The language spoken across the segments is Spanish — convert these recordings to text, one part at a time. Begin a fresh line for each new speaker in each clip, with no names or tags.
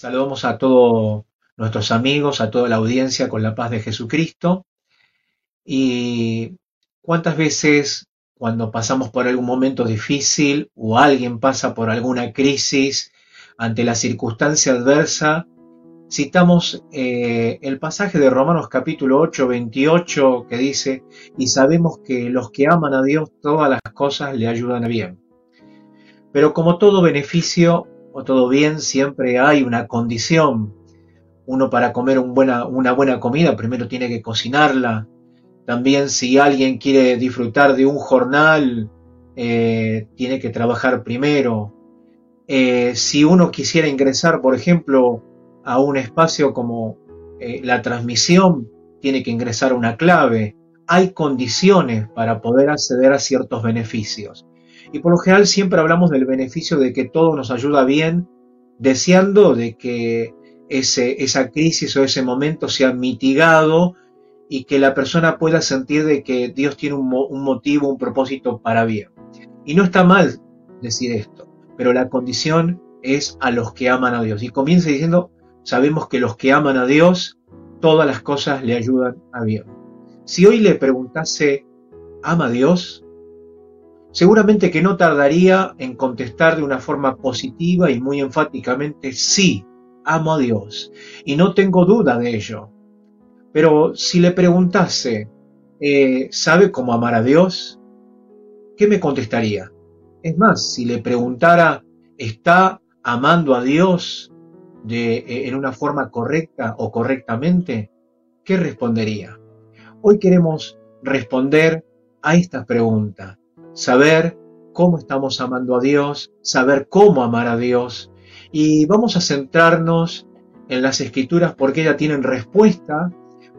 Saludamos a todos nuestros amigos, a toda la audiencia con la paz de Jesucristo. Y cuántas veces cuando pasamos por algún momento difícil o alguien pasa por alguna crisis ante la circunstancia adversa, citamos eh, el pasaje de Romanos capítulo 8, 28 que dice, y sabemos que los que aman a Dios todas las cosas le ayudan a bien. Pero como todo beneficio o todo bien, siempre hay una condición. Uno para comer una buena comida primero tiene que cocinarla. También si alguien quiere disfrutar de un jornal, eh, tiene que trabajar primero. Eh, si uno quisiera ingresar, por ejemplo, a un espacio como eh, la transmisión, tiene que ingresar una clave. Hay condiciones para poder acceder a ciertos beneficios. Y por lo general siempre hablamos del beneficio de que todo nos ayuda bien, deseando de que ese, esa crisis o ese momento sea mitigado y que la persona pueda sentir de que Dios tiene un, motivo, un propósito para bien. Y no está mal decir esto, pero la condición es a los que aman a Dios. Y comienza diciendo, sabemos que los que aman a Dios, todas las cosas le ayudan a bien. Si hoy le preguntase, ¿ama a Dios? Seguramente que no tardaría en contestar de una forma positiva y muy enfáticamente, sí, amo a Dios, y no tengo duda de ello. Pero si le preguntase, eh, ¿sabe cómo amar a Dios? ¿Qué me contestaría? Es más, si le preguntara, ¿está amando a Dios de, eh, en una forma correcta o correctamente? ¿Qué respondería? Hoy queremos responder a esta pregunta saber cómo estamos amando a Dios, saber cómo amar a Dios. Y vamos a centrarnos en las escrituras porque ellas tienen respuesta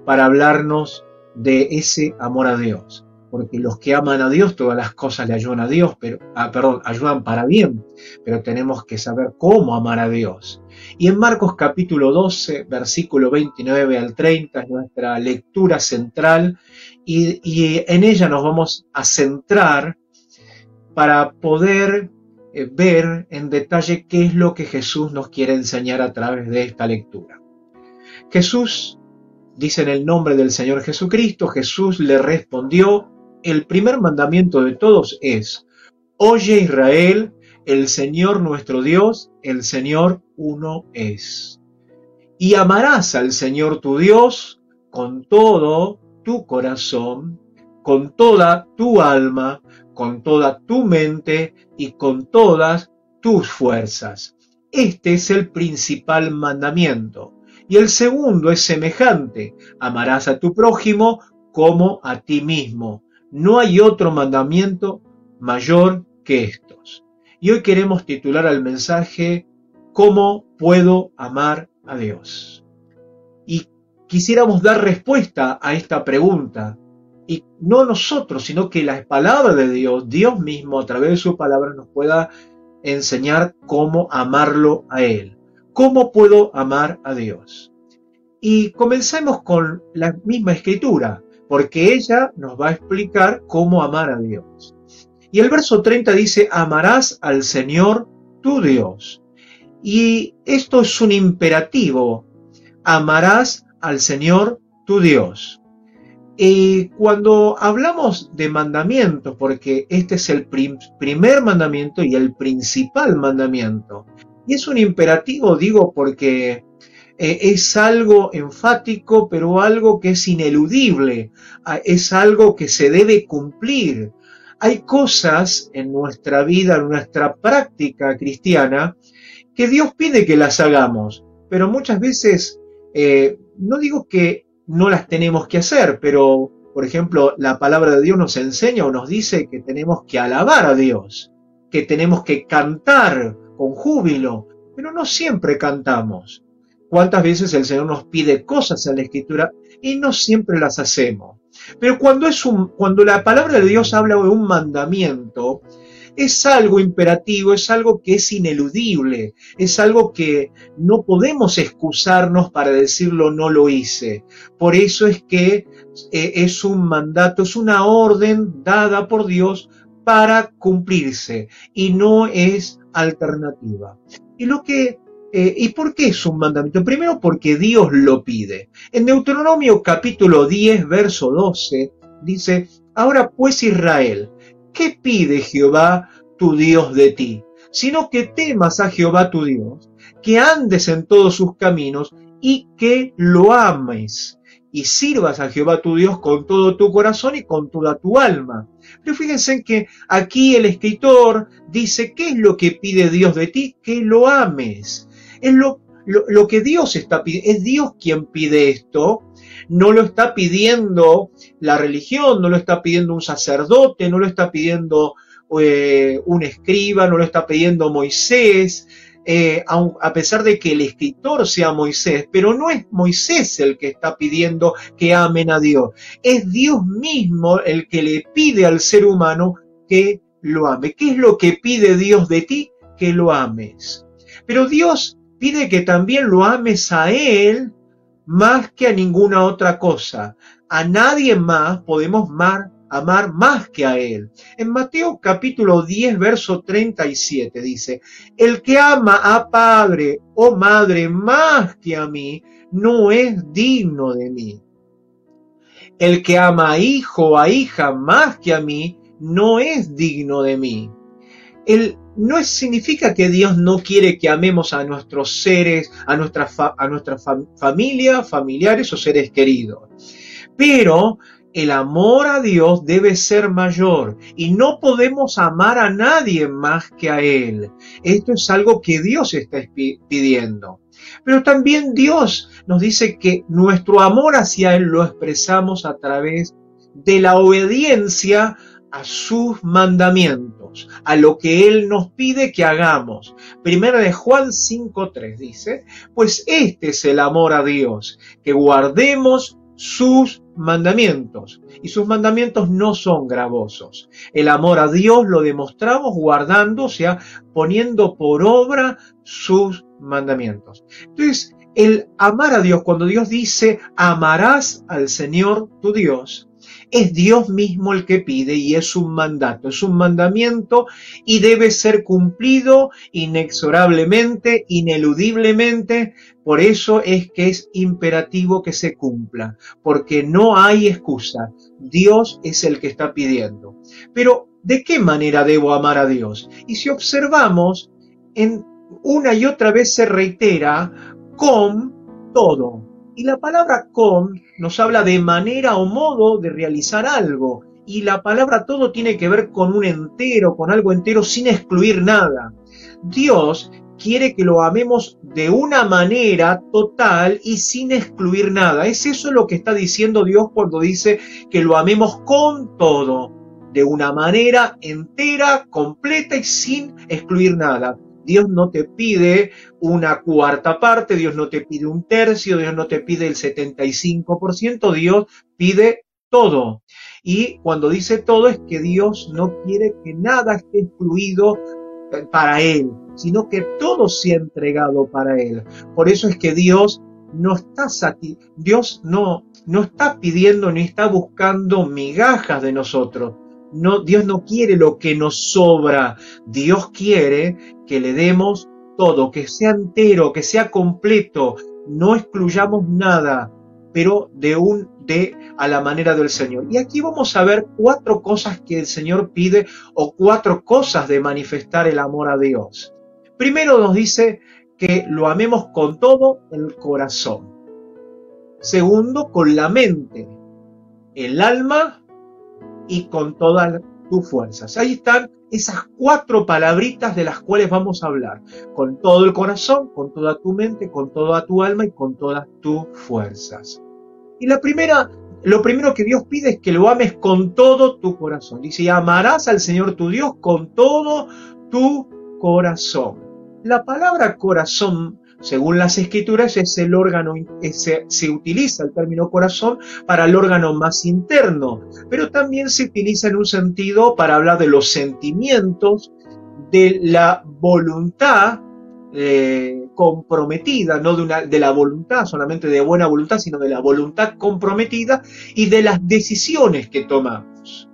para hablarnos de ese amor a Dios. Porque los que aman a Dios, todas las cosas le ayudan a Dios, pero, ah, perdón, ayudan para bien, pero tenemos que saber cómo amar a Dios. Y en Marcos capítulo 12, versículo 29 al 30 es nuestra lectura central y, y en ella nos vamos a centrar para poder eh, ver en detalle qué es lo que Jesús nos quiere enseñar a través de esta lectura. Jesús dice en el nombre del Señor Jesucristo, Jesús le respondió, el primer mandamiento de todos es, oye Israel, el Señor nuestro Dios, el Señor uno es. Y amarás al Señor tu Dios con todo tu corazón, con toda tu alma, con toda tu mente y con todas tus fuerzas. Este es el principal mandamiento. Y el segundo es semejante. Amarás a tu prójimo como a ti mismo. No hay otro mandamiento mayor que estos. Y hoy queremos titular al mensaje ¿Cómo puedo amar a Dios? Y quisiéramos dar respuesta a esta pregunta y no nosotros, sino que la palabra de Dios, Dios mismo a través de su palabra nos pueda enseñar cómo amarlo a Él. ¿Cómo puedo amar a Dios? Y comencemos con la misma escritura, porque ella nos va a explicar cómo amar a Dios. Y el verso 30 dice, amarás al Señor tu Dios. Y esto es un imperativo, amarás al Señor tu Dios. Y cuando hablamos de mandamientos, porque este es el primer mandamiento y el principal mandamiento, y es un imperativo, digo, porque eh, es algo enfático, pero algo que es ineludible, ah, es algo que se debe cumplir. Hay cosas en nuestra vida, en nuestra práctica cristiana, que Dios pide que las hagamos, pero muchas veces, eh, no digo que no las tenemos que hacer, pero, por ejemplo, la palabra de Dios nos enseña o nos dice que tenemos que alabar a Dios, que tenemos que cantar con júbilo, pero no siempre cantamos. ¿Cuántas veces el Señor nos pide cosas en la Escritura y no siempre las hacemos? Pero cuando, es un, cuando la palabra de Dios habla de un mandamiento, es algo imperativo, es algo que es ineludible, es algo que no podemos excusarnos para decirlo no lo hice. Por eso es que eh, es un mandato, es una orden dada por Dios para cumplirse y no es alternativa. Y lo que Eh, ¿Y por qué es un mandamiento? Primero porque Dios lo pide. En Deuteronomio capítulo 10, verso 12, dice, ahora pues Israel, ¿qué pide Jehová tu Dios de ti? Sino que temas a Jehová tu Dios, que andes en todos sus caminos y que lo ames y sirvas a Jehová tu Dios con todo tu corazón y con toda tu alma. Pero fíjense que aquí el escritor dice, ¿qué es lo que pide Dios de ti? Que lo ames. Es lo, lo, que Dios está pidiendo. Es Dios quien pide esto. No lo está pidiendo la religión, no lo está pidiendo un sacerdote, no lo está pidiendo eh, un escriba, no lo está pidiendo Moisés, eh, a, pesar de que el escritor sea Moisés, pero no es Moisés el que está pidiendo que amen a Dios, es Dios mismo el que le pide al ser humano que lo ame. ¿Qué es lo que pide Dios de ti? Que lo ames. Pero Dios pide que también lo ames a Él más que a ninguna otra cosa. A nadie más podemos amar más que a Él. En Mateo capítulo 10, verso 37 dice, el que ama a padre o madre más que a mí, no es digno de mí. El que ama a hijo o a hija más que a mí, no es digno de mí. El, no significa que Dios no quiere que amemos a nuestros seres, a nuestra, a familia, familiares o seres queridos. Pero el amor a Dios debe ser mayor y no podemos amar a nadie más que a Él. Esto es algo que Dios está pidiendo. Pero también Dios nos dice que nuestro amor hacia Él lo expresamos a través de la obediencia a sus mandamientos, a lo que Él nos pide que hagamos. Primera de Juan 5.3 dice, pues este es el amor a Dios, que guardemos sus mandamientos. Y sus mandamientos no son gravosos. El amor a Dios lo demostramos guardando, o sea, poniendo por obra sus mandamientos. Entonces, el amar a Dios, cuando Dios dice, amarás al Señor tu Dios, es Dios mismo el que pide y es un mandato, es un mandamiento y debe ser cumplido inexorablemente, ineludiblemente. Por eso es que es imperativo que se cumpla, porque no hay excusa. Dios es el que está pidiendo. Pero, ¿de qué manera debo amar a Dios? Y si observamos, en una y otra vez se reitera con todo. Y la palabra con nos habla de manera o modo de realizar algo. Y la palabra todo tiene que ver con un entero, con algo entero sin excluir nada. Dios quiere que lo amemos de una manera total y sin excluir nada. Es eso lo que está diciendo Dios cuando dice que lo amemos con todo, de una manera entera, completa y sin excluir nada. Dios no te pide una cuarta parte, Dios no te pide un tercio, Dios no te pide el 75%, Dios pide todo. Y cuando dice todo es que Dios no quiere que nada esté excluido eh, para Él, sino que todo sea entregado para Él. Por eso es que Dios no está Dios no, no está pidiendo ni está buscando migajas de nosotros. No, Dios no quiere lo que nos sobra. Dios quiere que le demos todo, que sea entero, que sea completo. No excluyamos nada, pero de un de a la manera del Señor. Y aquí vamos a ver cuatro cosas que el Señor pide o cuatro cosas de manifestar el amor a Dios. Primero nos dice que lo amemos con todo el corazón. Segundo, con la mente, el alma y con todas tus fuerzas. Ahí están esas cuatro palabritas de las cuales vamos a hablar. Con todo el corazón, con toda tu mente, con toda tu alma y con todas tus fuerzas. Y la primera, lo primero que Dios pide es que lo ames con todo tu corazón. Dice, amarás al Señor tu Dios con todo tu corazón. La palabra corazón según las escrituras es el órgano, se, utiliza el término corazón para el órgano más interno, pero también se utiliza en un sentido para hablar de los sentimientos, de la voluntad eh, comprometida, no de, una, de la voluntad solamente de buena voluntad, sino de la voluntad comprometida y de las decisiones que tomamos.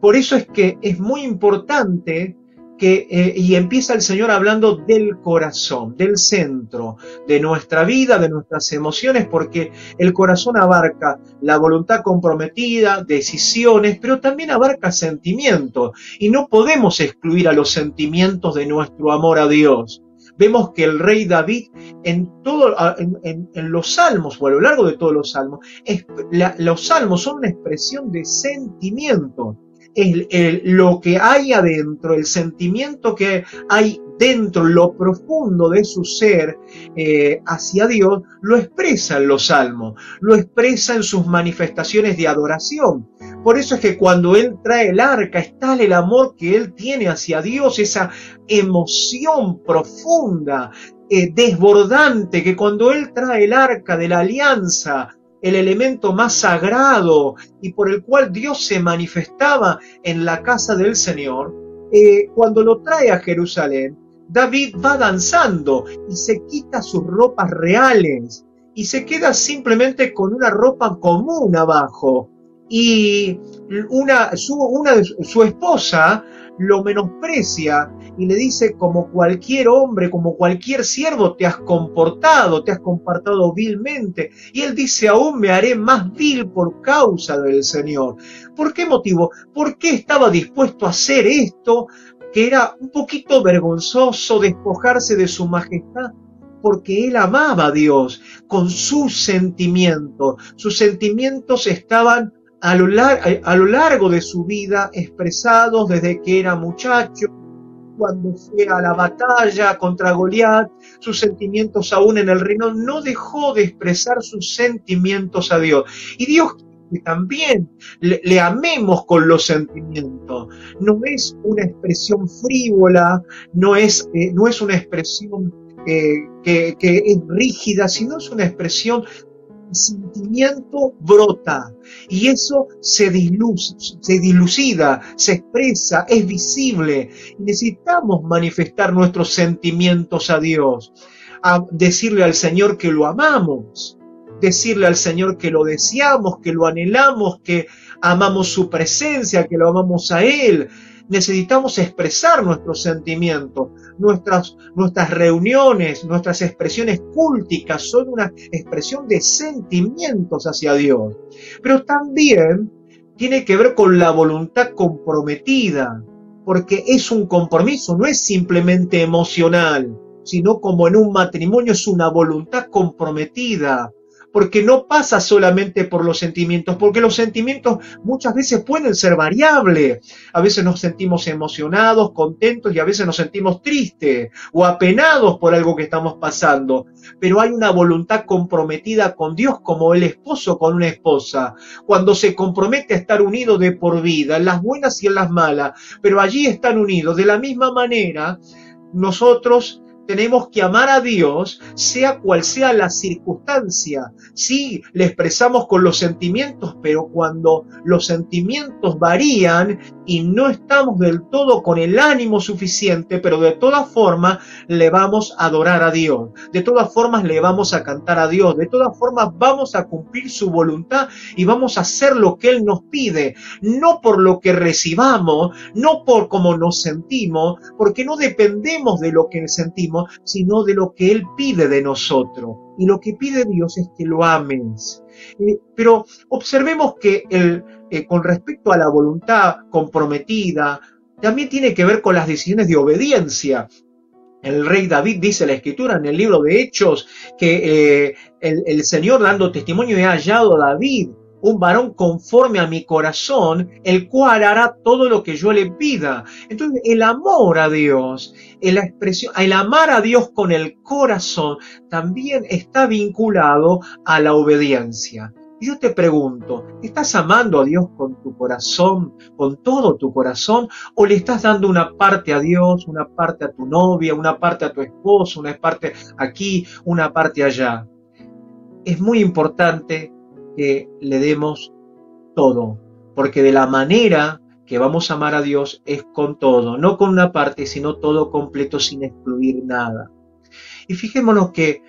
Por eso es que es muy importante eh, y empieza el Señor hablando del corazón, del centro de nuestra vida, de nuestras emociones, porque el corazón abarca la voluntad comprometida, decisiones, pero también abarca sentimientos, y no podemos excluir a los sentimientos de nuestro amor a Dios. Vemos que el rey David en, todo, en, los salmos, o a lo largo de todos los salmos, los salmos son una expresión de sentimiento el, lo que hay adentro, el sentimiento que hay dentro, lo profundo de su ser eh, hacia Dios, lo expresa en los salmos, lo expresa en sus manifestaciones de adoración. Por eso es que cuando Él trae el arca, es tal el amor que Él tiene hacia Dios, esa emoción profunda, eh, desbordante, que cuando Él trae el arca de la alianza, el elemento más sagrado y por el cual Dios se manifestaba en la casa del Señor, eh, cuando lo trae a Jerusalén, David va danzando y se quita sus ropas reales y se queda simplemente con una ropa común abajo. Y una, su, su esposa lo menosprecia y le dice como cualquier hombre, como cualquier siervo te has comportado, te has comportado vilmente. Y él dice, aún me haré más vil por causa del Señor. ¿Por qué motivo? ¿Por qué estaba dispuesto a hacer esto que era un poquito vergonzoso despojarse de su majestad? porque él amaba a Dios con sus sentimientos. Sus sentimientos estaban a lo, a lo largo de su vida expresados desde que era muchacho, cuando fue a la batalla contra Goliat, sus sentimientos aún en el reino, no dejó de expresar sus sentimientos a Dios. Y Dios que también le, amemos con los sentimientos. No es una expresión frívola, no es, eh, no es una expresión eh, que, que es rígida, sino es una expresión sentimiento brota y eso se, se dilucida, se expresa, es visible. Necesitamos manifestar nuestros sentimientos a Dios, a decirle al Señor que lo amamos, decirle al Señor que lo deseamos, que lo anhelamos, que amamos su presencia, que lo amamos a Él, necesitamos expresar nuestros sentimientos. Nuestras, nuestras reuniones, nuestras expresiones cúlticas son una expresión de sentimientos hacia Dios. Pero también tiene que ver con la voluntad comprometida, porque es un compromiso, no es simplemente emocional, sino como en un matrimonio es una voluntad comprometida, porque no pasa solamente por los sentimientos, porque los sentimientos muchas veces pueden ser variables. A veces nos sentimos emocionados, contentos y a veces nos sentimos tristes o apenados por algo que estamos pasando. Pero hay una voluntad comprometida con Dios como el esposo con una esposa, cuando se compromete a estar unido de por vida, en las buenas y en las malas, pero allí están unidos. De la misma manera, nosotros tenemos que amar a Dios, sea cual sea la circunstancia. Sí, le expresamos con los sentimientos, pero cuando los sentimientos varían y no estamos del todo con el ánimo suficiente, pero de todas formas le vamos a adorar a Dios, de todas formas le vamos a cantar a Dios, de todas formas vamos a cumplir su voluntad y vamos a hacer lo que Él nos pide, no por lo que recibamos, no por cómo nos sentimos, porque no dependemos de lo que sentimos, sino de lo que Él pide de nosotros. Y lo que pide Dios es que lo ames. Eh, pero observemos que el, eh, con respecto a la voluntad comprometida, también tiene que ver con las decisiones de obediencia. El rey David dice en la escritura en el libro de Hechos que eh, el, el, Señor dando testimonio he hallado a David un varón conforme a mi corazón, el cual hará todo lo que yo le pida. Entonces, el amor a Dios, la expresión, el amar a Dios con el corazón, también está vinculado a la obediencia. yo te pregunto, ¿estás amando a Dios con tu corazón, con todo tu corazón, o le estás dando una parte a Dios, una parte a tu novia, una parte a tu esposo, una parte aquí, una parte allá? Es muy importante que le demos todo, porque de la manera que vamos a amar a Dios es con todo, no con una parte, sino todo completo sin excluir nada. Y fijémonos que,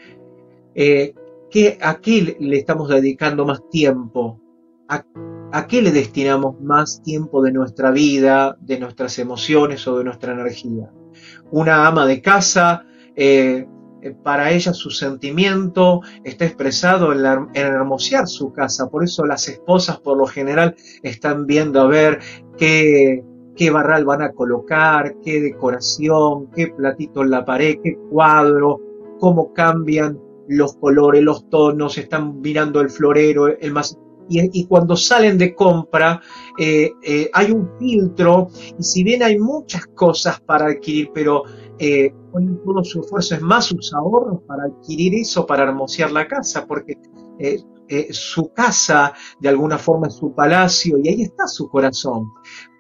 eh, que aquí le estamos dedicando más tiempo, a ¿A qué le destinamos más tiempo de nuestra vida, de nuestras emociones o de nuestra energía? Una ama de casa, eh, para ella su sentimiento está expresado en, en hermosear su casa. Por eso las esposas por lo general están viendo a ver qué, qué barral van a colocar, qué decoración, qué platito en la pared, qué cuadro, cómo cambian los colores, los tonos, están mirando el florero, el más y, cuando salen de compra eh, eh, hay un filtro y si bien hay muchas cosas para adquirir, pero eh, ponen todo su esfuerzo, es más sus ahorros para adquirir eso, para hermosear la casa, porque eh, su casa de alguna forma es su palacio y ahí está su corazón.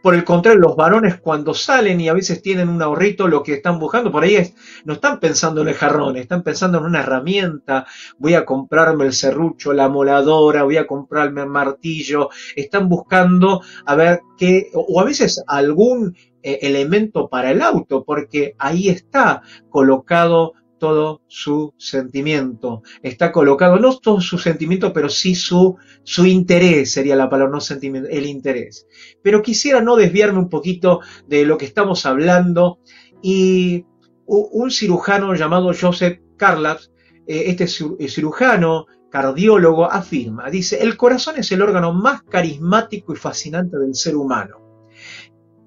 Por el contrario, los varones cuando salen y a veces tienen un ahorrito, lo que están buscando por ahí es, no están pensando en el jarrón, están pensando en una herramienta, voy a comprarme el serrucho, la moladora, voy a comprarme el martillo, están buscando a ver qué, o a veces algún eh, elemento para el auto, porque ahí está colocado todo su sentimiento. Está colocado, no todo su sentimiento, pero sí su, su interés, sería la palabra, no sentimiento, el interés. Pero quisiera no desviarme un poquito de lo que estamos hablando y un cirujano llamado Joseph Carlaps, eh, este cirujano cardiólogo afirma, dice, el corazón es el órgano más carismático y fascinante del ser humano.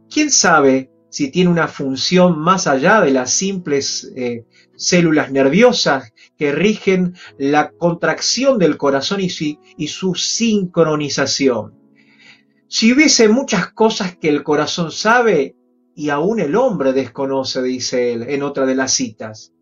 ¿Quién sabe si tiene una función más allá de las simples eh, células nerviosas que rigen la contracción del corazón y su, sincronización. Si hubiese muchas cosas que el corazón sabe y aún el hombre desconoce, dice él en otra de las citas.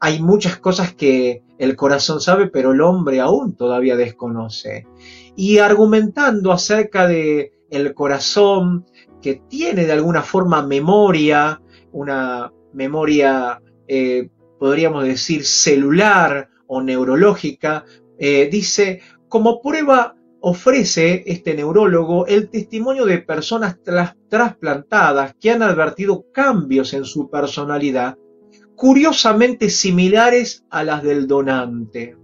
Hay muchas cosas que el corazón sabe, pero el hombre aún todavía desconoce. Y argumentando acerca de el corazón que tiene de alguna forma memoria, una memoria eh, podríamos decir, celular o neurológica, eh, dice, como prueba ofrece este neurólogo el testimonio de personas trasplantadas que han advertido cambios en su personalidad curiosamente similares a las del donante.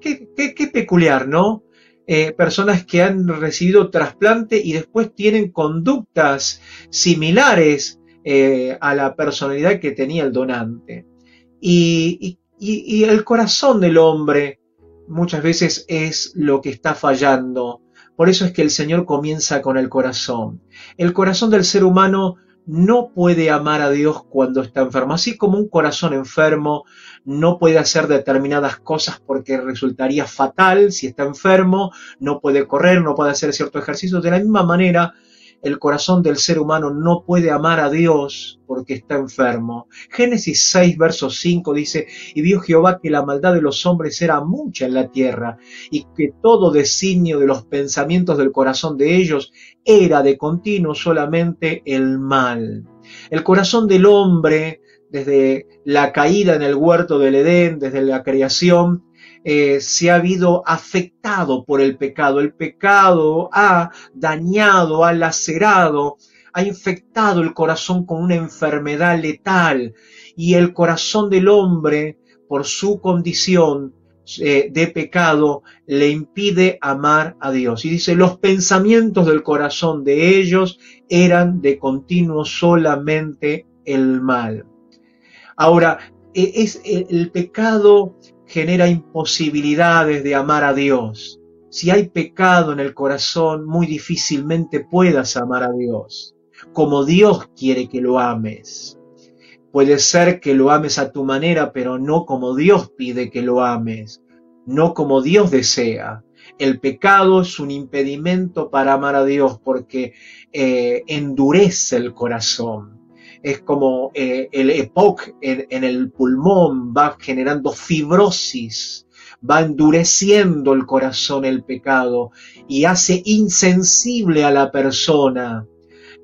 Qué, peculiar, ¿no? Eh, personas que han recibido trasplante y después tienen conductas similares eh, a la personalidad que tenía el donante. Y, el corazón del hombre muchas veces es lo que está fallando. Por eso es que el Señor comienza con el corazón. El corazón del ser humano no puede amar a Dios cuando está enfermo. Así como un corazón enfermo no puede hacer determinadas cosas porque resultaría fatal si está enfermo, no puede correr, no puede hacer cierto ejercicio. De la misma manera, el corazón del ser humano no puede amar a Dios porque está enfermo. Génesis 6, verso 5 dice, y vio Jehová que la maldad de los hombres era mucha en la tierra, y que todo designio de los pensamientos del corazón de ellos era de continuo solamente el mal. El corazón del hombre, desde la caída en el huerto del Edén, desde la creación, eh, se ha habido afectado por el pecado. El pecado ha dañado, ha lacerado, ha infectado el corazón con una enfermedad letal y el corazón del hombre, por su condición eh, de pecado, le impide amar a Dios. Y dice, los pensamientos del corazón de ellos eran de continuo solamente el mal. Ahora, e, es el pecado genera imposibilidades de amar a Dios. Si hay pecado en el corazón, muy difícilmente puedas amar a Dios, como Dios quiere que lo ames. Puede ser que lo ames a tu manera, pero no como Dios pide que lo ames, no como Dios desea. El pecado es un impedimento para amar a Dios porque eh, endurece el corazón es como eh, el EPOC en, el pulmón va generando fibrosis, va endureciendo el corazón el pecado y hace insensible a la persona,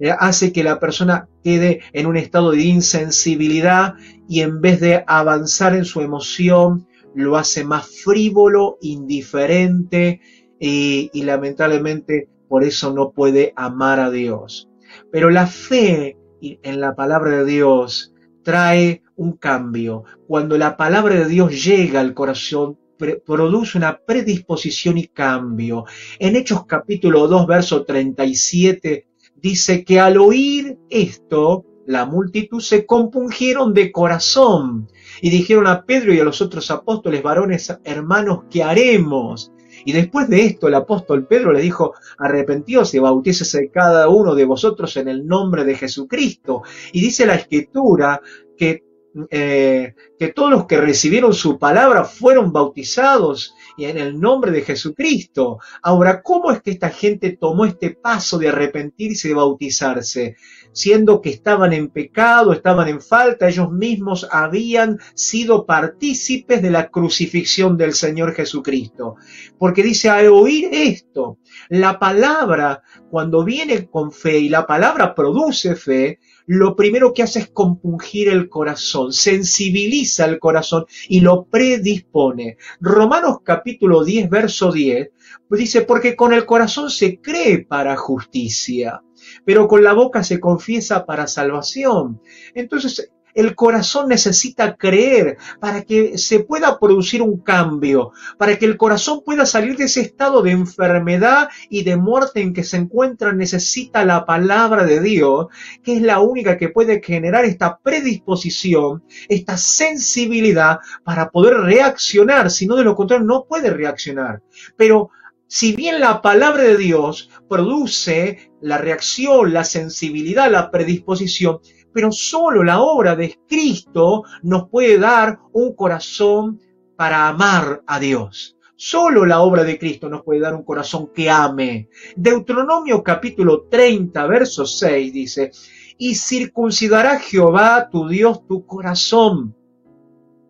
eh, hace que la persona quede en un estado de insensibilidad y en vez de avanzar en su emoción, lo hace más frívolo, indiferente y lamentablemente por eso no puede amar a Dios. Pero la fe en la palabra de Dios trae un cambio. Cuando la palabra de Dios llega al corazón, produce una predisposición y cambio. En Hechos capítulo 2, verso 37, dice que al oír esto, la multitud se compungieron de corazón y dijeron a Pedro y a los otros apóstoles, varones, hermanos, ¿qué haremos? Y después de esto el apóstol Pedro le dijo, arrepentíos y bautícese cada uno de vosotros en el nombre de Jesucristo. Y dice la escritura que eh, que todos los que recibieron su palabra fueron bautizados y en el nombre de Jesucristo. Ahora, ¿cómo es que esta gente tomó este paso de arrepentirse y de bautizarse? Siendo que estaban en pecado, estaban en falta, ellos mismos habían sido partícipes de la crucifixión del Señor Jesucristo. Porque dice, al oír esto, la palabra, cuando viene con fe y la palabra produce fe, lo primero que hace es compungir el corazón, sensibiliza el corazón y lo predispone. Romanos capítulo 10, verso 10, pues dice, porque con el corazón se cree para justicia, pero con la boca se confiesa para salvación. Entonces, el corazón necesita creer para que se pueda producir un cambio, para que el corazón pueda salir de ese estado de enfermedad y de muerte en que se encuentra. Necesita la palabra de Dios, que es la única que puede generar esta predisposición, esta sensibilidad para poder reaccionar. Si no, de lo contrario, no puede reaccionar. Pero si bien la palabra de Dios produce la reacción, la sensibilidad, la predisposición, pero solo la obra de Cristo nos puede dar un corazón para amar a Dios. Solo la obra de Cristo nos puede dar un corazón que ame. Deuteronomio capítulo 30, verso 6 dice, y circuncidará Jehová tu Dios tu corazón.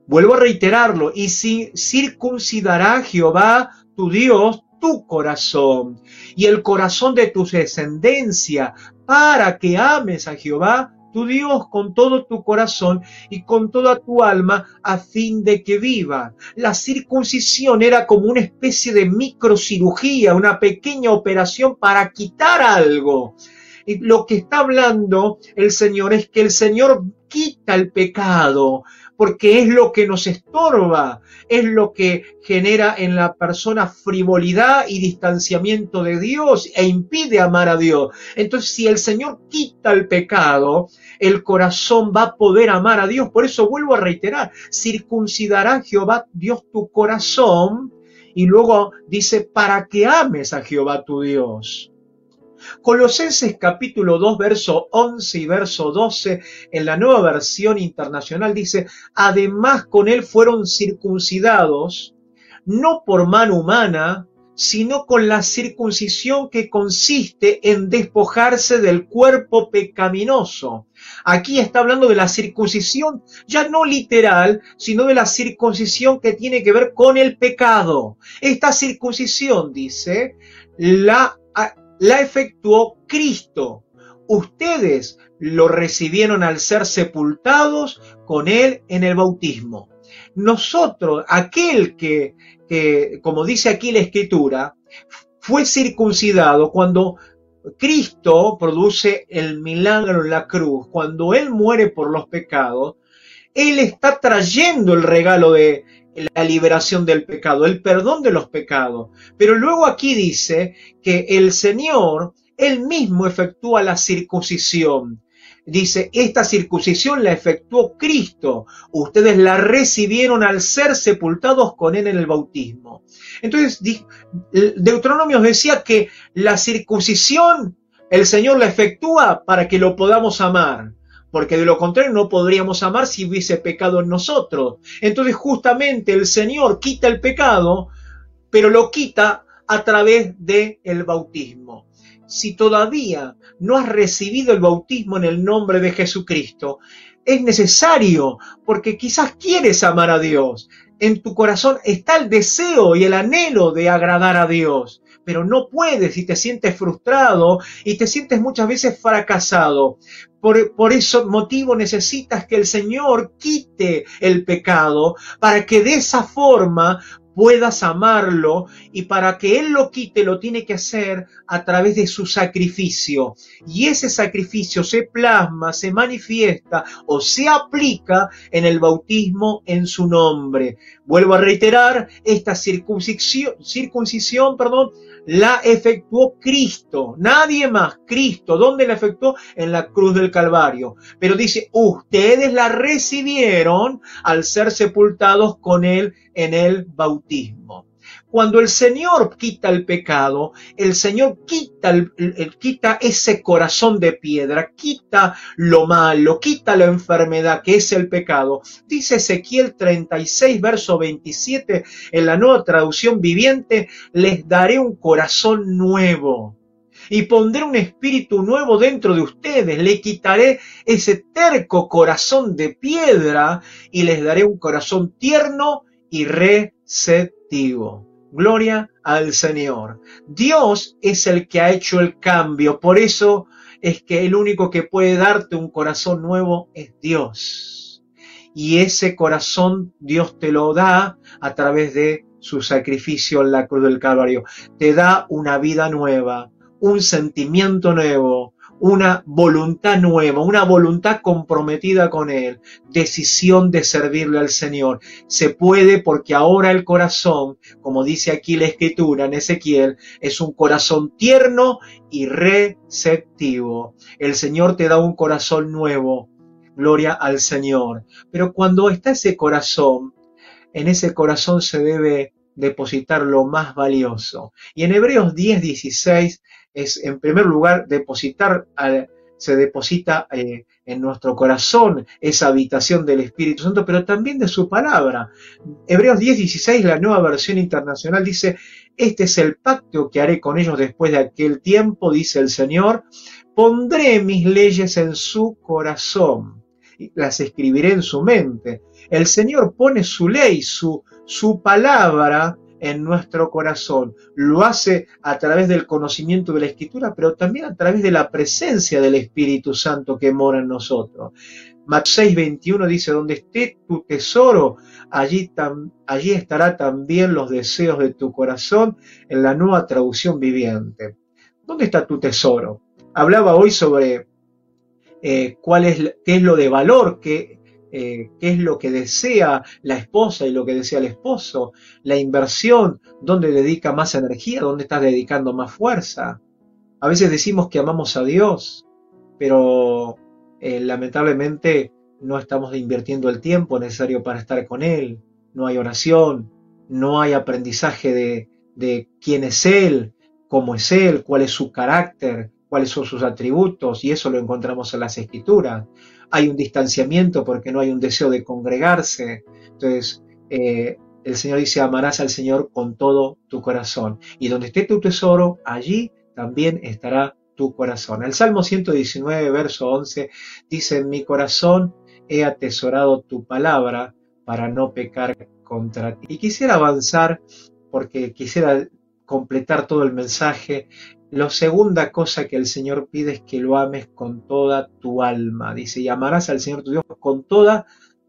Vuelvo a reiterarlo, y si circuncidará Jehová tu Dios tu corazón y el corazón de tu descendencia para que ames a Jehová tu Dios con todo tu corazón y con toda tu alma a fin de que viva. La circuncisión era como una especie de microcirugía, una pequeña operación para quitar algo. Y lo que está hablando el Señor es que el Señor quita el pecado, porque es lo que nos estorba, es lo que genera en la persona frivolidad y distanciamiento de Dios e impide amar a Dios. Entonces, si el Señor quita el pecado, el corazón va a poder amar a Dios. Por eso vuelvo a reiterar, circuncidará Jehová Dios tu corazón y luego dice, para que ames a Jehová tu Dios. Colosenses capítulo 2, verso 11 y verso 12, en la nueva versión internacional dice, además con él fueron circuncidados, no por mano humana, sino con la circuncisión que consiste en despojarse del cuerpo pecaminoso. Aquí está hablando de la circuncisión, ya no literal, sino de la circuncisión que tiene que ver con el pecado. Esta circuncisión, dice, la la efectuó Cristo. Ustedes lo recibieron al ser sepultados con Él en el bautismo. Nosotros, aquel que, que, como dice aquí la escritura, fue circuncidado cuando Cristo produce el milagro en la cruz, cuando Él muere por los pecados, Él está trayendo el regalo de, la liberación del pecado, el perdón de los pecados. Pero luego aquí dice que el Señor, Él mismo efectúa la circuncisión. Dice, esta circuncisión la efectuó Cristo. Ustedes la recibieron al ser sepultados con Él en el bautismo. Entonces, Deuteronomio decía que la circuncisión el Señor la efectúa para que lo podamos amar porque de lo contrario no podríamos amar si hubiese pecado en nosotros. Entonces justamente el Señor quita el pecado, pero lo quita a través del el bautismo. Si todavía no has recibido el bautismo en el nombre de Jesucristo, es necesario, porque quizás quieres amar a Dios. En tu corazón está el deseo y el anhelo de agradar a Dios pero no puedes y te sientes frustrado y te sientes muchas veces fracasado. Por, por eso motivo necesitas que el Señor quite el pecado para que de esa forma puedas amarlo y para que Él lo quite lo tiene que hacer a través de su sacrificio. Y ese sacrificio se plasma, se manifiesta o se aplica en el bautismo en su nombre. Vuelvo a reiterar, esta circuncisión, circuncisión perdón, la efectuó Cristo, nadie más, Cristo. ¿Dónde la efectuó? En la cruz del Calvario. Pero dice, ustedes la recibieron al ser sepultados con Él en el bautismo. Cuando el Señor quita el pecado, el Señor quita, el, quita ese corazón de piedra, quita lo malo, quita la enfermedad que es el pecado. Dice Ezequiel 36, verso 27, en la nueva traducción viviente, les daré un corazón nuevo y pondré un espíritu nuevo dentro de ustedes. Le quitaré ese terco corazón de piedra y les daré un corazón tierno y receptivo. Gloria al Señor. Dios es el que ha hecho el cambio. Por eso es que el único que puede darte un corazón nuevo es Dios. Y ese corazón Dios te lo da a través de su sacrificio en la cruz del Calvario. Te da una vida nueva, un sentimiento nuevo, una voluntad nueva, una voluntad comprometida con Él, decisión de servirle al Señor. Se puede porque ahora el corazón, como dice aquí la escritura en Ezequiel, es un corazón tierno y receptivo. El Señor te da un corazón nuevo. Gloria al Señor. Pero cuando está ese corazón, en ese corazón se debe depositar lo más valioso. Y en Hebreos 10, 16 es, en primer lugar, depositar, se deposita eh, en nuestro corazón esa habitación del Espíritu Santo, pero también de su palabra. Hebreos 10, 16, la nueva versión internacional, dice, este es el pacto que haré con ellos después de aquel tiempo, dice el Señor, pondré mis leyes en su corazón las escribiré en su mente. El Señor pone su ley, su, su palabra en nuestro corazón. Lo hace a través del conocimiento de la Escritura, pero también a través de la presencia del Espíritu Santo que mora en nosotros. Mateo 6:21 dice, donde esté tu tesoro, allí, allí estará también los deseos de tu corazón en la nueva traducción viviente. ¿Dónde está tu tesoro? Hablaba hoy sobre eh, cuál es, qué es lo de valor que eh, qué es lo que desea la esposa y lo que desea el esposo, la inversión, dónde dedica más energía, dónde estás dedicando más fuerza. A veces decimos que amamos a Dios, pero eh, lamentablemente no estamos invirtiendo el tiempo necesario para estar con Él, no hay oración, no hay aprendizaje de, de quién es Él, cómo es Él, cuál es su carácter, cuáles son sus atributos, y eso lo encontramos en las escrituras hay un distanciamiento porque no hay un deseo de congregarse. Entonces, eh, el Señor dice, amarás al Señor con todo tu corazón. Y donde esté tu tesoro, allí también estará tu corazón. El Salmo 119, verso 11, dice, en mi corazón he atesorado tu palabra para no pecar contra ti. Y quisiera avanzar porque quisiera completar todo el mensaje la segunda cosa que el Señor pide es que lo ames con toda tu alma. Dice, y amarás al Señor tu Dios con toda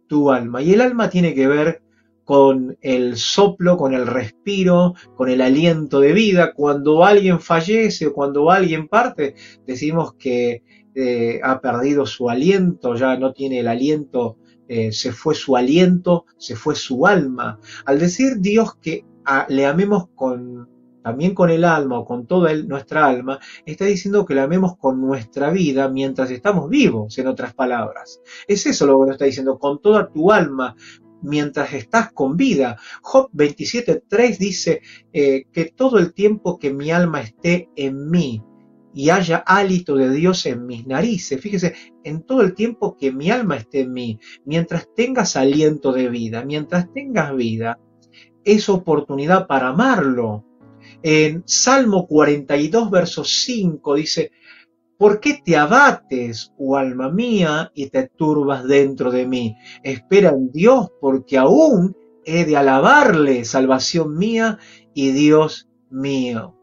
tu alma. Y el alma tiene que ver con el soplo, con el respiro, con el aliento de vida. Cuando alguien fallece o cuando alguien parte, decimos que eh, ha perdido su aliento, ya no tiene el aliento, eh, se fue su aliento, se fue su alma. Al decir Dios que le amemos con también con el alma o con toda nuestra alma, está diciendo que la amemos con nuestra vida mientras estamos vivos, en otras palabras. Es eso lo que nos está diciendo, con toda tu alma, mientras estás con vida. Job 27.3 dice eh, que todo el tiempo que mi alma esté en mí y haya hálito de Dios en mis narices, fíjese, en todo el tiempo que mi alma esté en mí, mientras tengas aliento de vida, mientras tengas vida, es oportunidad para amarlo, en Salmo 42, verso 5 dice, ¿por qué te abates, oh alma mía, y te turbas dentro de mí? Espera en Dios, porque aún he de alabarle, salvación mía y Dios mío.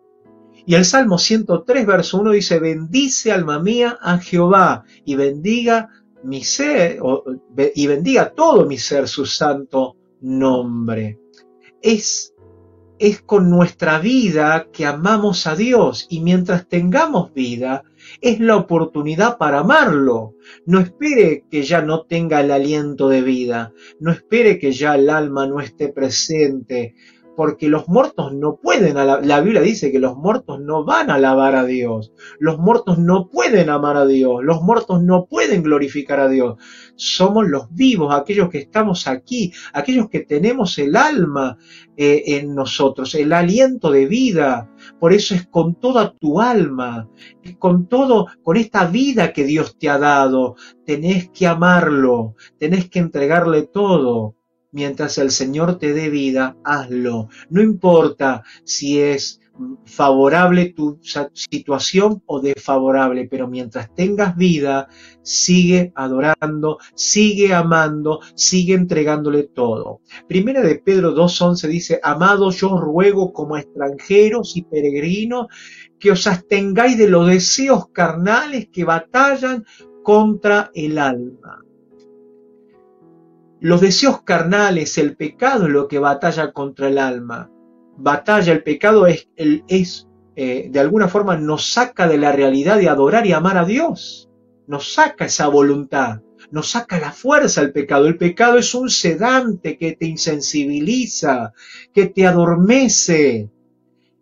Y el Salmo 103, verso 1 dice, bendice alma mía a Jehová y bendiga mi ser, y bendiga todo mi ser su santo nombre. Es es con nuestra vida que amamos a Dios y mientras tengamos vida es la oportunidad para amarlo. No espere que ya no tenga el aliento de vida, no espere que ya el alma no esté presente, porque los muertos no pueden, la Biblia dice que los muertos no van a alabar a Dios, los muertos no pueden amar a Dios, los muertos no pueden glorificar a Dios. Somos los vivos, aquellos que estamos aquí, aquellos que tenemos el alma eh, en nosotros, el aliento de vida. Por eso es con toda tu alma, es con todo, con esta vida que Dios te ha dado. Tenés que amarlo, tenés que entregarle todo mientras el Señor te dé vida, hazlo. No importa si es favorable tu situación o desfavorable, pero mientras tengas vida, sigue adorando, sigue amando, sigue entregándole todo. Primera de Pedro 2.11 dice, amado, yo ruego como extranjeros y peregrinos que os abstengáis de los deseos carnales que batallan contra el alma. Los deseos carnales, el pecado es lo que batalla contra el alma. Batalla, el pecado es, es eh, de alguna forma nos saca de la realidad de adorar y amar a Dios. Nos saca esa voluntad, nos saca la fuerza el pecado. El pecado es un sedante que te insensibiliza, que te adormece.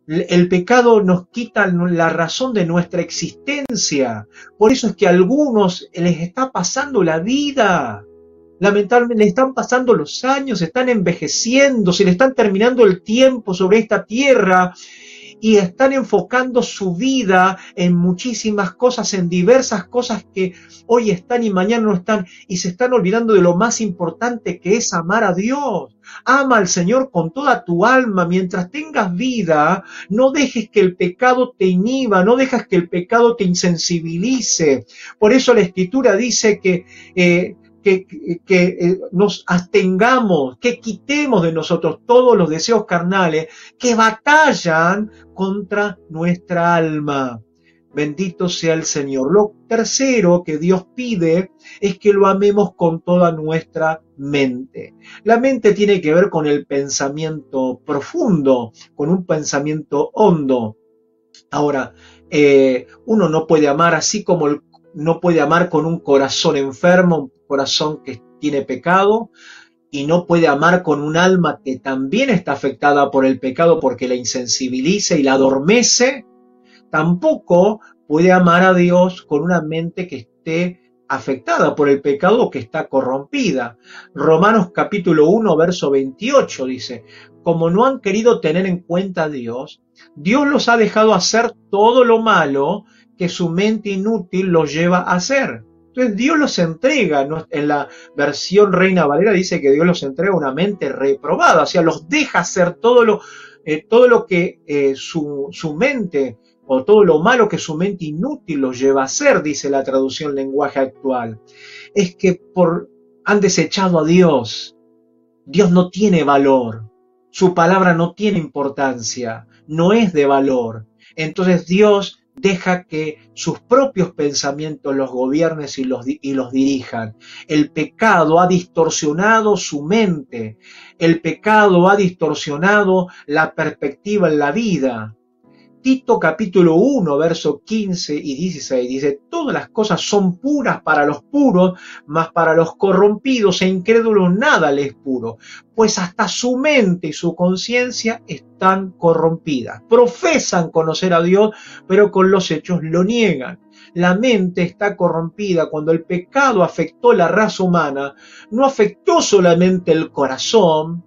El pecado nos quita la razón de nuestra existencia. Por eso es que a algunos les está pasando la vida Lamentablemente le están pasando los años, están envejeciendo, se le están terminando el tiempo sobre esta tierra y están enfocando su vida en muchísimas cosas, en diversas cosas que hoy están y mañana no están, y se están olvidando de lo más importante que es amar a Dios. Ama al Señor con toda tu alma. Mientras tengas vida, no dejes que el pecado te inhiba, no dejes que el pecado te insensibilice. Por eso la Escritura dice que eh, que, eh, nos abstengamos, que quitemos de nosotros todos los deseos carnales que batallan contra nuestra alma. Bendito sea el Señor. Lo tercero que Dios pide es que lo amemos con toda nuestra mente. La mente tiene que ver con el pensamiento profundo, con un pensamiento hondo. Ahora, eh, uno no puede amar así como no puede amar con un corazón enfermo, corazón que tiene pecado, y no puede amar con un alma que también está afectada por el pecado porque la insensibiliza y la adormece, tampoco puede amar a Dios con una mente que esté afectada por el pecado que está corrompida. Romanos capítulo 1, verso 28 dice, como no han querido tener en cuenta a Dios, Dios los ha dejado hacer todo lo malo que su mente inútil los lleva a hacer. Entonces Dios los entrega, en la versión Reina Valera dice que Dios los entrega una mente reprobada, o sea, los deja hacer todo lo, eh, todo lo que eh, su, su, mente o todo lo malo que su mente inútil los lleva a hacer, dice la traducción lenguaje actual. Es que por, han desechado a Dios. Dios no tiene valor. Su palabra no tiene importancia, no es de valor. Entonces Dios deja que sus propios pensamientos los gobiernen y los, y los dirijan. El pecado ha distorsionado su mente, el pecado ha distorsionado la perspectiva en la vida. Tito capítulo 1, verso 15 y 16 dice, todas las cosas son puras para los puros, mas para los corrompidos e incrédulos nada les es puro, pues hasta su mente y su conciencia están corrompidas. Profesan conocer a Dios, pero con los hechos lo niegan. La mente está corrompida cuando el pecado afectó la raza humana, no afectó solamente el corazón,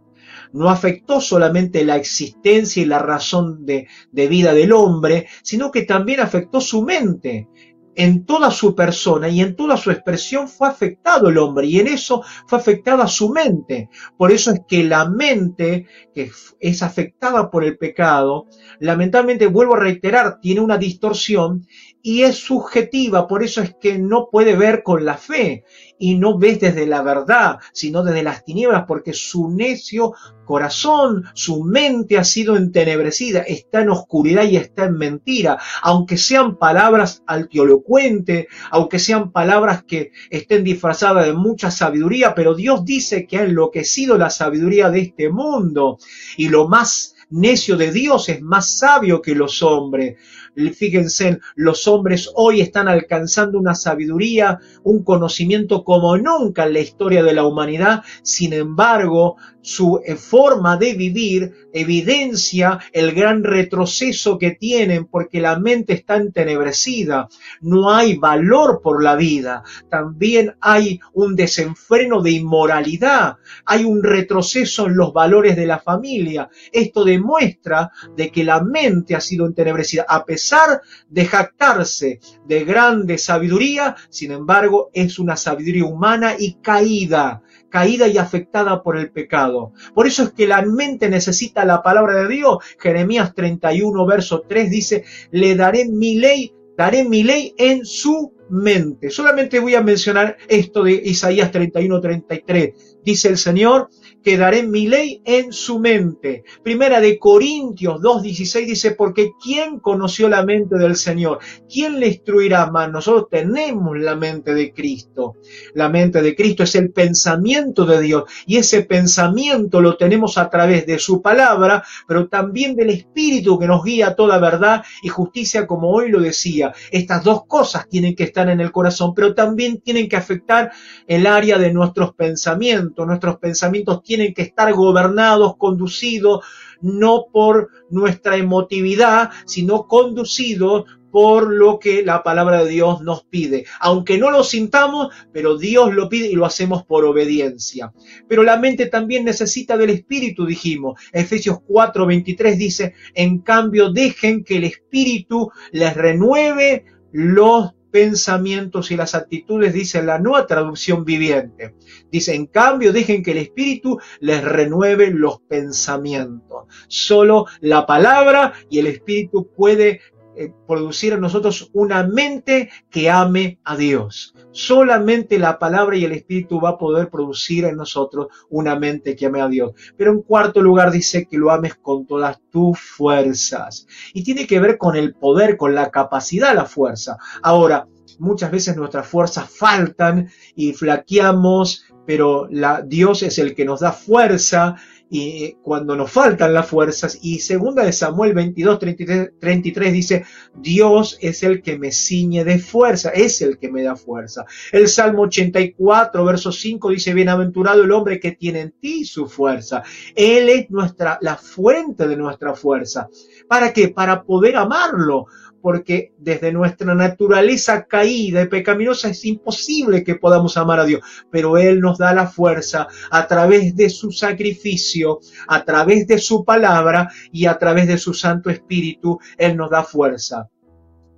no afectó solamente la existencia y la razón de, vida del hombre, sino que también afectó su mente en toda su persona y en toda su expresión fue afectado el hombre y en eso fue afectada su mente. Por eso es que la mente que es afectada por el pecado, lamentablemente, vuelvo a reiterar, tiene una distorsión y es subjetiva, por eso es que no puede ver con la fe y no ves desde la verdad, sino desde las tinieblas, porque su necio corazón, su mente ha sido entenebrecida, está en oscuridad y está en mentira, aunque sean palabras altielocuentes, aunque sean palabras que estén disfrazadas de mucha sabiduría, pero Dios dice que ha enloquecido la sabiduría de este mundo y lo más necio de Dios es más sabio que los hombres. Fíjense, los hombres hoy están alcanzando una sabiduría, un conocimiento como nunca en la historia de la humanidad. Sin embargo, su eh, forma de vivir evidencia el gran retroceso que tienen porque la mente está entenebrecida. No hay valor por la vida. También hay un desenfreno de inmoralidad. Hay un retroceso en los valores de la familia. Esto demuestra de que la mente ha sido entenebrecida. A pesar de jactarse de grande sabiduría, sin embargo, es una sabiduría humana y caída caída y afectada por el pecado. Por eso es que la mente necesita la palabra de Dios. Jeremías 31, verso 3 dice, le daré mi ley, daré mi ley en su mente. Solamente voy a mencionar esto de Isaías 31, 33. Dice el Señor, que daré mi ley en su mente. Primera de Corintios 2.16 dice, porque ¿quién conoció la mente del Señor? ¿Quién le instruirá más? Nosotros tenemos la mente de Cristo. La mente de Cristo es el pensamiento de Dios y ese pensamiento lo tenemos a través de su palabra, pero también del Espíritu que nos guía a toda verdad y justicia, como hoy lo decía. Estas dos cosas tienen que estar en el corazón, pero también tienen que afectar el área de nuestros pensamientos. Nuestros pensamientos tienen que estar gobernados, conducidos, no por nuestra emotividad, sino conducidos por lo que la palabra de Dios nos pide. Aunque no lo sintamos, pero Dios lo pide y lo hacemos por obediencia. Pero la mente también necesita del Espíritu, dijimos. Efesios 4:23 dice, en cambio dejen que el Espíritu les renueve los pensamientos y las actitudes, dice la nueva traducción viviente. Dice, en cambio, dejen que el Espíritu les renueve los pensamientos. Solo la palabra y el Espíritu puede eh, producir en nosotros una mente que ame a Dios. Solamente la palabra y el Espíritu va a poder producir en nosotros una mente que ame a Dios. Pero en cuarto lugar dice que lo ames con todas tus fuerzas. Y tiene que ver con el poder, con la capacidad, la fuerza. Ahora, muchas veces nuestras fuerzas faltan y flaqueamos, pero la, Dios es el que nos da fuerza y cuando nos faltan las fuerzas. Y segunda de Samuel 22, 33, dice, Dios es el que me ciñe de fuerza, es el que me da fuerza. El Salmo 84, verso 5 dice, bienaventurado el hombre que tiene en ti su fuerza. Él es nuestra, la fuente de nuestra fuerza. ¿Para qué? Para poder amarlo porque desde nuestra naturaleza caída y pecaminosa es imposible que podamos amar a Dios, pero Él nos da la fuerza a través de su sacrificio, a través de su palabra y a través de su Santo Espíritu, Él nos da fuerza.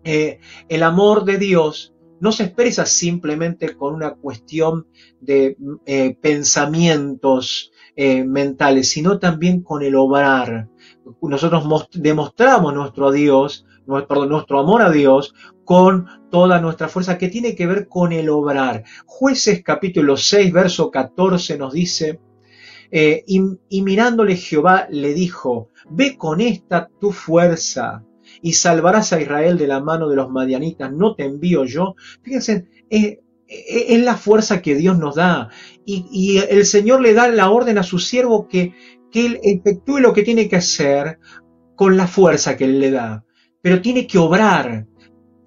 Eh, el amor de Dios no se expresa simplemente con una cuestión de eh, pensamientos eh, mentales, sino también con el obrar. Nosotros demostramos nuestro Dios nuestro amor a Dios con toda nuestra fuerza, que tiene que ver con el obrar. Jueces capítulo 6, verso 14 nos dice, eh, y, mirándole Jehová le dijo, ve con esta tu fuerza y salvarás a Israel de la mano de los madianitas, no te envío yo. Fíjense, es la fuerza que Dios nos da. Y, y, el Señor le da la orden a su siervo que, que él efectúe lo que tiene que hacer con la fuerza que él le da pero tiene que obrar.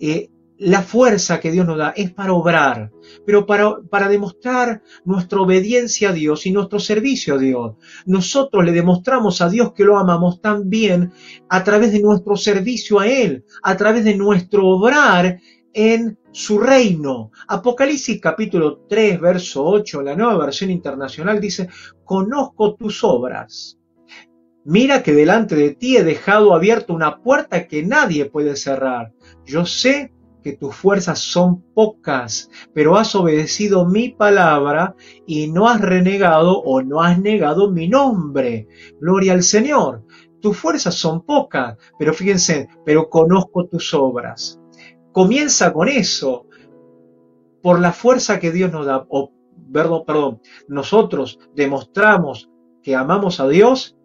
Eh, la fuerza que Dios nos da es para obrar, pero para, para demostrar nuestra obediencia a Dios y nuestro servicio a Dios. Nosotros le demostramos a Dios que lo amamos también a través de nuestro servicio a Él, a través de nuestro obrar en su reino. Apocalipsis capítulo 3, verso 8, la nueva versión internacional dice, conozco tus obras Mira que delante de ti he dejado abierta una puerta que nadie puede cerrar. Yo sé que tus fuerzas son pocas, pero has obedecido mi palabra y no has renegado o no has negado mi nombre. Gloria al Señor. Tus fuerzas son pocas, pero fíjense, pero conozco tus obras. Comienza con eso, por la fuerza que Dios nos da, perdón, perdón, nosotros demostramos que amamos a Dios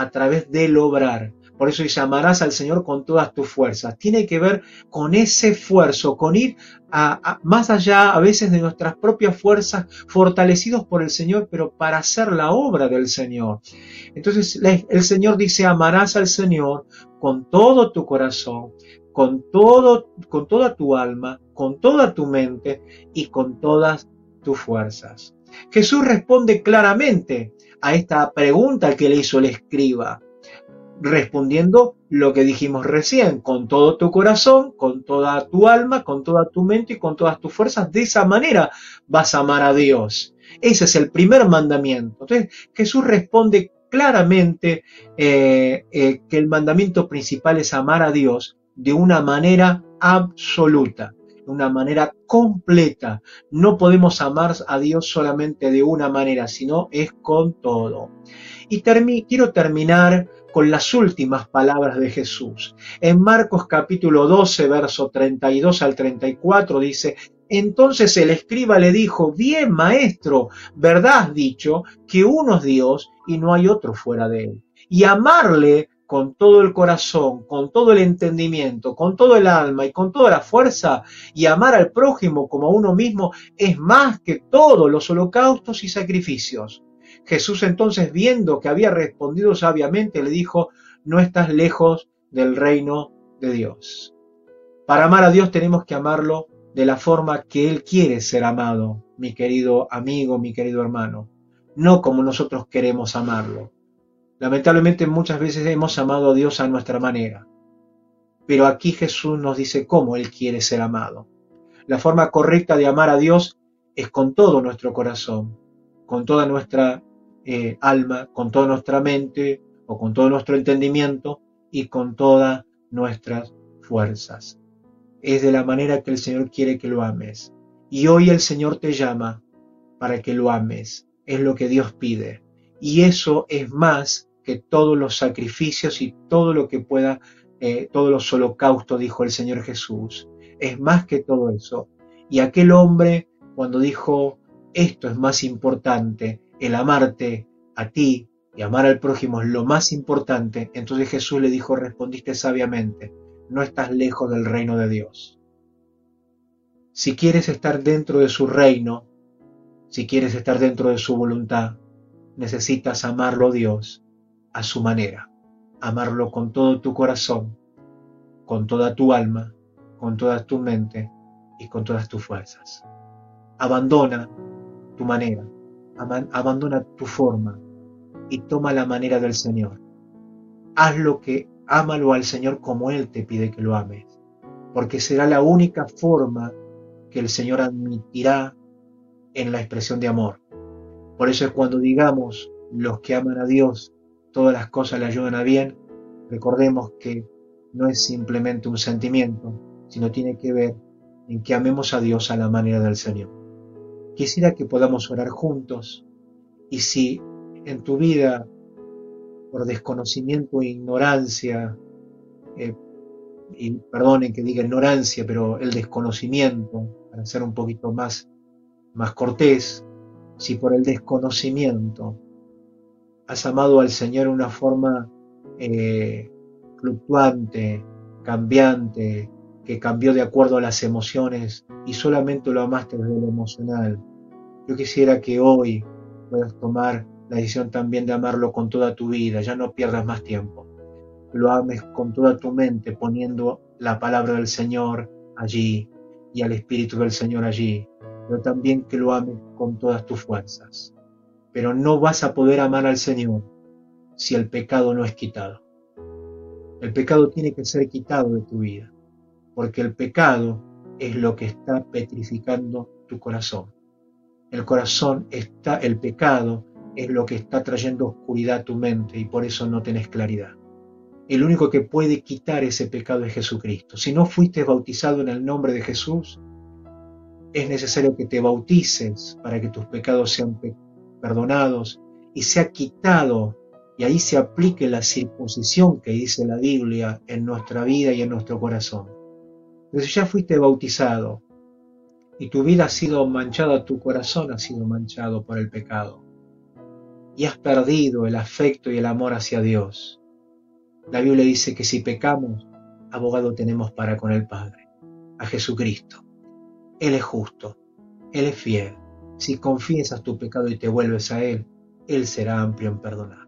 a través del obrar. Por eso dice, amarás al Señor con todas tus fuerzas. Tiene que ver con ese esfuerzo, con ir a, más allá a veces de nuestras propias fuerzas, fortalecidos por el Señor, pero para hacer la obra del Señor. Entonces el Señor dice, amarás al Señor con todo tu corazón, con, todo, con toda tu alma, con toda tu mente y con todas tus fuerzas. Jesús responde claramente a esta pregunta que le hizo el escriba respondiendo lo que dijimos recién, con todo tu corazón, con toda tu alma, con toda tu mente y con todas tus fuerzas. De esa manera vas a amar a Dios. Ese es el primer mandamiento. Entonces Jesús responde claramente eh, eh, que el mandamiento principal es amar a Dios de una manera absoluta, de una manera completa. No podemos amar a Dios solamente de una manera, sino es con todo. Y quiero terminar con las últimas palabras de Jesús. En Marcos capítulo 12, verso 32 al 34 dice, entonces el escriba le dijo, bien maestro, verdad has dicho que uno es Dios y no hay otro fuera de él. Y amarle con todo el corazón, con todo el entendimiento, con todo el alma y con toda la fuerza, y amar al prójimo como a uno mismo es más que todos los holocaustos y sacrificios. Jesús entonces, viendo que había respondido sabiamente, le dijo, no estás lejos del reino de Dios. Para amar a Dios tenemos que amarlo de la forma que Él quiere ser amado, mi querido amigo, mi querido hermano, no como nosotros queremos amarlo. Lamentablemente muchas veces hemos amado a Dios a nuestra manera, pero aquí Jesús nos dice cómo Él quiere ser amado. La forma correcta de amar a Dios es con todo nuestro corazón, con toda nuestra eh, alma, con toda nuestra mente o con todo nuestro entendimiento y con todas nuestras fuerzas. Es de la manera que el Señor quiere que lo ames. Y hoy el Señor te llama para que lo ames. Es lo que Dios pide. Y eso es más que todos los sacrificios y todo lo que pueda, eh, todos los holocaustos, dijo el Señor Jesús. Es más que todo eso. Y aquel hombre, cuando dijo, esto es más importante, el amarte a ti y amar al prójimo es lo más importante, entonces Jesús le dijo, respondiste sabiamente, no estás lejos del reino de Dios. Si quieres estar dentro de su reino, si quieres estar dentro de su voluntad, necesitas amarlo Dios a su manera, amarlo con todo tu corazón, con toda tu alma, con toda tu mente y con todas tus fuerzas. Abandona tu manera, abandona tu forma y toma la manera del Señor. Haz lo que ámalo al Señor como Él te pide que lo ames, porque será la única forma que el Señor admitirá en la expresión de amor. Por eso es cuando digamos los que aman a Dios, todas las cosas le ayudan a bien, recordemos que no es simplemente un sentimiento, sino tiene que ver en que amemos a Dios a la manera del Señor. Quisiera que podamos orar juntos y si en tu vida, por desconocimiento e ignorancia, eh, y perdonen que diga ignorancia, pero el desconocimiento, para ser un poquito más, más cortés, si por el desconocimiento has amado al Señor de una forma eh, fluctuante, cambiante, que cambió de acuerdo a las emociones y solamente lo amaste desde lo emocional. Yo quisiera que hoy puedas tomar la decisión también de amarlo con toda tu vida, ya no pierdas más tiempo. Lo ames con toda tu mente, poniendo la palabra del Señor allí y al Espíritu del Señor allí, pero también que lo ames con todas tus fuerzas. Pero no vas a poder amar al Señor si el pecado no es quitado. El pecado tiene que ser quitado de tu vida, porque el pecado es lo que está petrificando tu corazón. El corazón está, el pecado es lo que está trayendo oscuridad a tu mente y por eso no tenés claridad. El único que puede quitar ese pecado es Jesucristo. Si no fuiste bautizado en el nombre de Jesús, es necesario que te bautices para que tus pecados sean perdonados y sea quitado y ahí se aplique la circuncisión que dice la Biblia en nuestra vida y en nuestro corazón. Si ya fuiste bautizado, y tu vida ha sido manchada, tu corazón ha sido manchado por el pecado y has perdido el afecto y el amor hacia Dios. La Biblia dice que si pecamos, abogado tenemos para con el Padre, a Jesucristo. Él es justo, Él es fiel. Si confiesas tu pecado y te vuelves a Él, Él será amplio en perdonar.